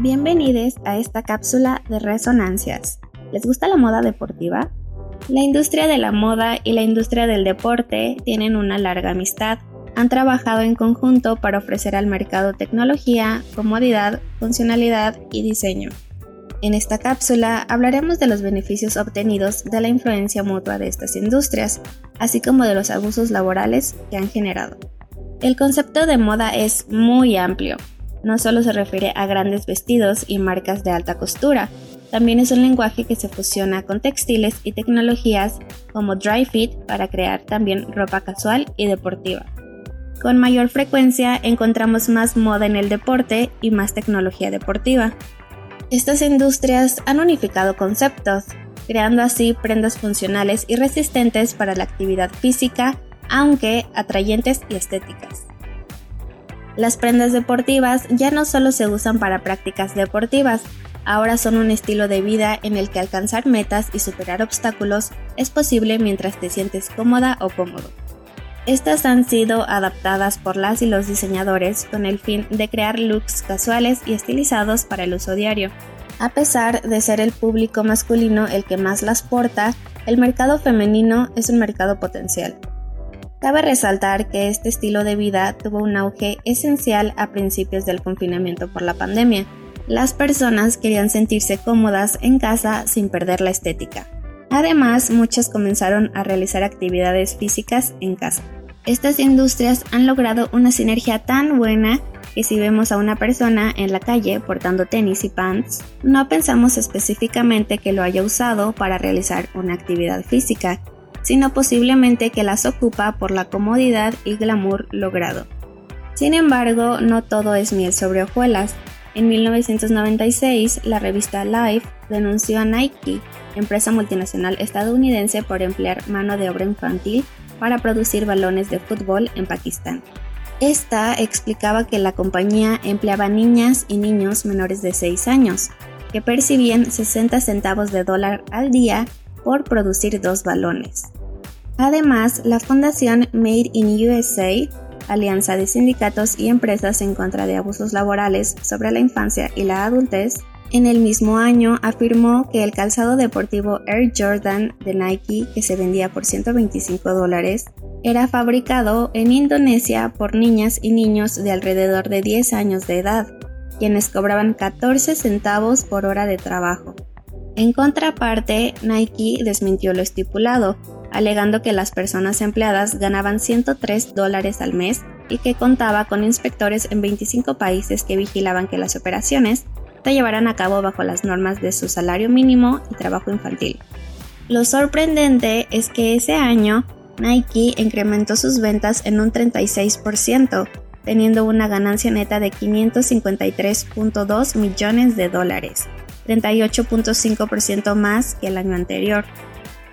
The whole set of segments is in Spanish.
bienvenidos a esta cápsula de resonancias. ¿Les gusta la moda deportiva? La industria de la moda y la industria del deporte tienen una larga amistad. Han trabajado en conjunto para ofrecer al mercado tecnología, comodidad, funcionalidad y diseño. En esta cápsula hablaremos de los beneficios obtenidos de la influencia mutua de estas industrias, así como de los abusos laborales que han generado. El concepto de moda es muy amplio. No solo se refiere a grandes vestidos y marcas de alta costura, también es un lenguaje que se fusiona con textiles y tecnologías como dry fit para crear también ropa casual y deportiva. Con mayor frecuencia encontramos más moda en el deporte y más tecnología deportiva. Estas industrias han unificado conceptos, creando así prendas funcionales y resistentes para la actividad física aunque atrayentes y estéticas. Las prendas deportivas ya no solo se usan para prácticas deportivas, ahora son un estilo de vida en el que alcanzar metas y superar obstáculos es posible mientras te sientes cómoda o cómodo. Estas han sido adaptadas por las y los diseñadores con el fin de crear looks casuales y estilizados para el uso diario. A pesar de ser el público masculino el que más las porta, el mercado femenino es un mercado potencial. Cabe resaltar que este estilo de vida tuvo un auge esencial a principios del confinamiento por la pandemia. Las personas querían sentirse cómodas en casa sin perder la estética. Además, muchas comenzaron a realizar actividades físicas en casa. Estas industrias han logrado una sinergia tan buena que si vemos a una persona en la calle portando tenis y pants, no pensamos específicamente que lo haya usado para realizar una actividad física, sino posiblemente que las ocupa por la comodidad y glamour logrado. Sin embargo, no todo es miel sobre hojuelas. En 1996, la revista Life denunció a Nike, empresa multinacional estadounidense, por emplear mano de obra infantil para producir balones de fútbol en Pakistán. Esta explicaba que la compañía empleaba niñas y niños menores de 6 años, que percibían 60 centavos de dólar al día por producir dos balones. Además, la Fundación Made in USA, alianza de sindicatos y empresas en contra de abusos laborales sobre la infancia y la adultez, en el mismo año afirmó que el calzado deportivo Air Jordan de Nike, que se vendía por 125 dólares, era fabricado en Indonesia por niñas y niños de alrededor de 10 años de edad, quienes cobraban 14 centavos por hora de trabajo. En contraparte, Nike desmintió lo estipulado, alegando que las personas empleadas ganaban 103 dólares al mes y que contaba con inspectores en 25 países que vigilaban que las operaciones se llevaran a cabo bajo las normas de su salario mínimo y trabajo infantil. Lo sorprendente es que ese año Nike incrementó sus ventas en un 36%, teniendo una ganancia neta de 553.2 millones de dólares, 38.5% más que el año anterior.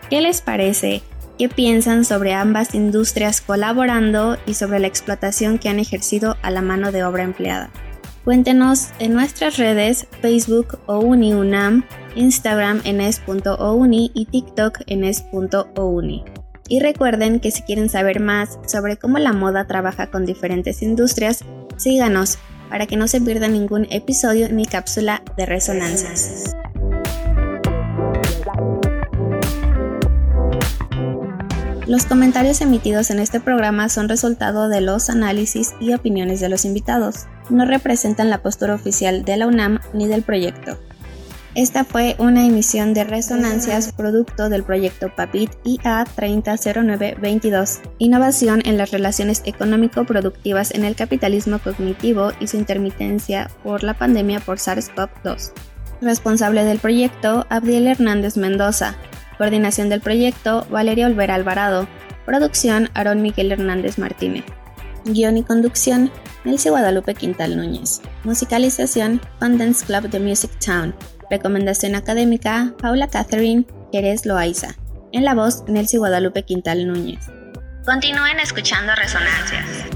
¿Qué les parece? ¿Qué piensan sobre ambas industrias colaborando y sobre la explotación que han ejercido a la mano de obra empleada? Cuéntenos en nuestras redes Facebook OUNIUNAM, Instagram en es.ouni y TikTok en es.ouni. Y recuerden que si quieren saber más sobre cómo la moda trabaja con diferentes industrias, síganos para que no se pierda ningún episodio ni cápsula de resonancias. Los comentarios emitidos en este programa son resultado de los análisis y opiniones de los invitados. No representan la postura oficial de la UNAM ni del proyecto. Esta fue una emisión de Resonancias producto del proyecto PAPIT IA 300922, Innovación en las relaciones económico-productivas en el capitalismo cognitivo y su intermitencia por la pandemia por SARS-CoV-2. Responsable del proyecto, Abdiel Hernández Mendoza, Coordinación del proyecto, Valeria Olvera Alvarado. Producción, Aarón Miguel Hernández Martínez. Guión y conducción, Nelce Guadalupe Quintal Núñez. Musicalización, Dance Club de Music Town. Recomendación académica, Paula Catherine Jerez Loaiza. En la voz, Nelcy Guadalupe Quintal Núñez. Continúen escuchando Resonancias.